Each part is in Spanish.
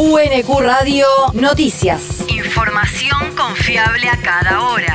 UNQ Radio Noticias. Información confiable a cada hora.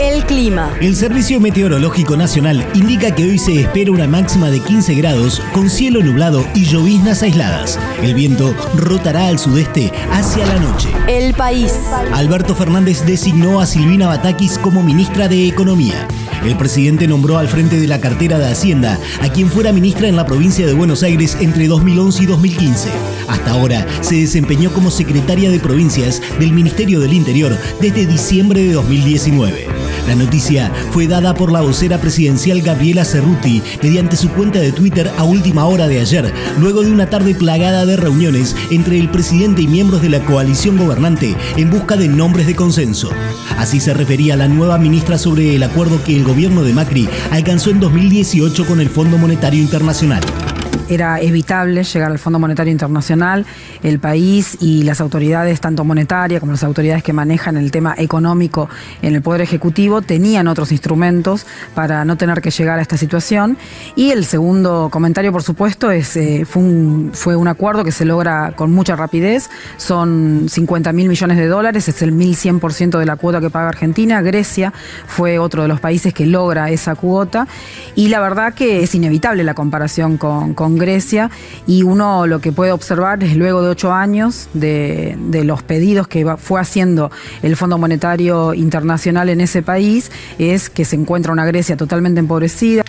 El clima. El Servicio Meteorológico Nacional indica que hoy se espera una máxima de 15 grados con cielo nublado y lloviznas aisladas. El viento rotará al sudeste hacia la noche. El país. Alberto Fernández designó a Silvina Batakis como ministra de Economía. El presidente nombró al frente de la cartera de Hacienda a quien fuera ministra en la provincia de Buenos Aires entre 2011 y 2015. Hasta ahora se desempeñó como secretaria de provincias del Ministerio del Interior desde diciembre de 2019. La noticia fue dada por la vocera presidencial Gabriela Cerruti mediante su cuenta de Twitter a última hora de ayer, luego de una tarde plagada de reuniones entre el presidente y miembros de la coalición gobernante en busca de nombres de consenso. Así se refería la nueva ministra sobre el acuerdo que el gobierno de Macri alcanzó en 2018 con el Fondo Monetario Internacional era evitable llegar al Fondo Monetario Internacional. El país y las autoridades, tanto monetarias como las autoridades que manejan el tema económico en el Poder Ejecutivo, tenían otros instrumentos para no tener que llegar a esta situación. Y el segundo comentario, por supuesto, es, eh, fue, un, acuerdo que se logra con mucha rapidez. Son 50 mil millones de dólares, es el 1100% de la cuota que paga Argentina. Grecia fue otro de los países que logra esa cuota. Y la verdad que es inevitable la comparación con, con Grecia y uno lo que puede observar es luego de ocho años de, los pedidos que fue haciendo el Fondo Monetario Internacional en ese país, es que se encuentra una Grecia totalmente empobrecida.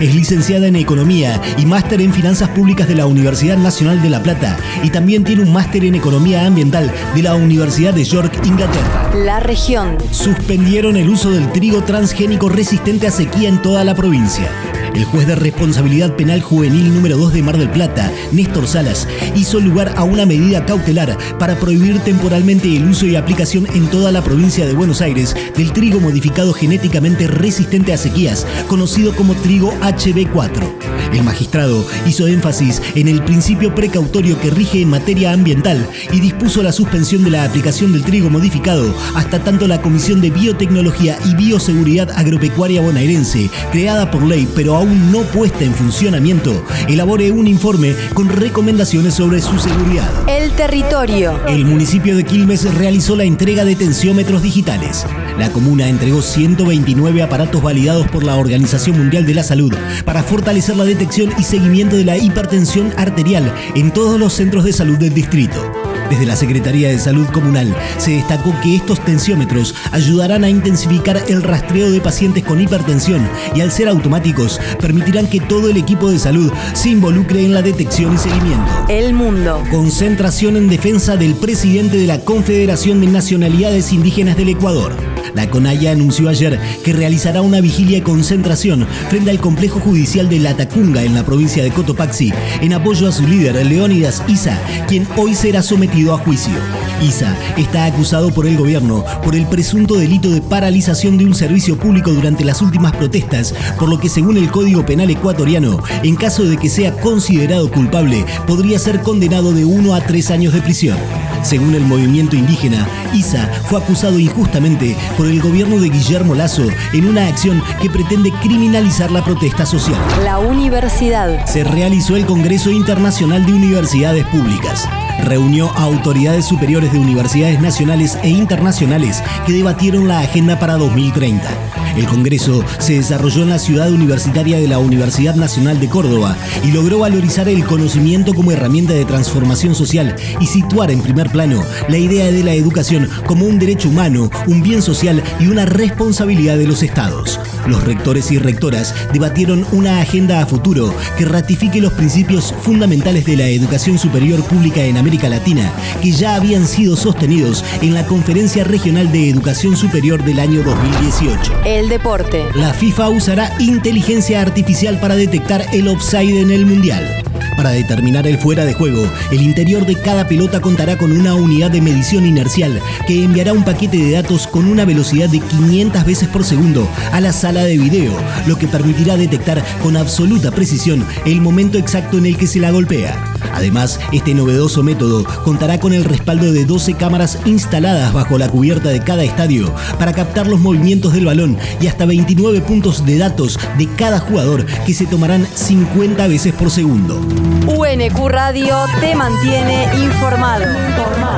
Es licenciada en Economía y máster en Finanzas Públicas de la Universidad Nacional de La Plata y también tiene un máster en Economía Ambiental de la Universidad de York, Inglaterra. La región. Suspendieron el uso del trigo transgénico resistente a sequía en toda la provincia. El juez de responsabilidad penal juvenil número 2 de Mar del Plata, Néstor Salas, hizo lugar a una medida cautelar para prohibir temporalmente el uso y aplicación en toda la provincia de Buenos Aires del trigo modificado genéticamente resistente a sequías, conocido como trigo HB4. El magistrado hizo énfasis en el principio precautorio que rige en materia ambiental y dispuso la suspensión de la aplicación del trigo modificado hasta tanto la Comisión de Biotecnología y Bioseguridad Agropecuaria Bonaerense, creada por ley pero aún no puesta en funcionamiento, elabore un informe con recomendaciones sobre su seguridad. El territorio. El municipio de Quilmes realizó la entrega de tensiómetros digitales. La comuna entregó 129 aparatos validados por la Organización Mundial de la Salud para fortalecer la detección y seguimiento de la hipertensión arterial en todos los centros de salud del distrito. Desde la Secretaría de Salud Comunal se destacó que estos tensiómetros ayudarán a intensificar el rastreo de pacientes con hipertensión y al ser automáticos permitirán que todo el equipo de salud se involucre en la detección y seguimiento. El mundo. Concentración en defensa del presidente de la Confederación de Nacionalidades Indígenas del Ecuador. La CONAIA anunció ayer que realizará una vigilia y concentración frente al complejo judicial de La Tacunga en la provincia de Cotopaxi en apoyo a su líder Leónidas Isa, quien hoy será sometido a juicio. Isa está acusado por el gobierno por el presunto delito de paralización de un servicio público durante las últimas protestas, por lo que según el Código Penal ecuatoriano, en caso de que sea considerado culpable, podría ser condenado de uno a tres años de prisión. Según el movimiento indígena, Isa fue acusado injustamente por el gobierno de Guillermo Lazo en una acción que pretende criminalizar la protesta social. La universidad. Se realizó el Congreso Internacional de Universidades Públicas reunió a autoridades superiores de universidades nacionales e internacionales que debatieron la agenda para 2030. El Congreso se desarrolló en la ciudad universitaria de la Universidad Nacional de Córdoba y logró valorizar el conocimiento como herramienta de transformación social y situar en primer plano la idea de la educación como un derecho humano, un bien social y una responsabilidad de los estados. Los rectores y rectoras debatieron una agenda a futuro que ratifique los principios fundamentales de la educación superior pública en América Latina, que ya habían sido sostenidos en la Conferencia Regional de Educación Superior del año 2018. El deporte. La FIFA usará inteligencia artificial para detectar el offside en el Mundial. Para determinar el fuera de juego, el interior de cada pelota contará con una unidad de medición inercial que enviará un paquete de datos con una velocidad de 500 veces por segundo a la sala de video, lo que permitirá detectar con absoluta precisión el momento exacto en el que se la golpea. Además, este novedoso método contará con el respaldo de 12 cámaras instaladas bajo la cubierta de cada estadio para captar los movimientos del balón y hasta 29 puntos de datos de cada jugador que se tomarán 50 veces por segundo. UNQ Radio te mantiene informado.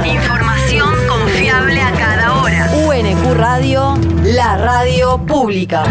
Información confiable a cada hora. UNQ Radio, la radio pública.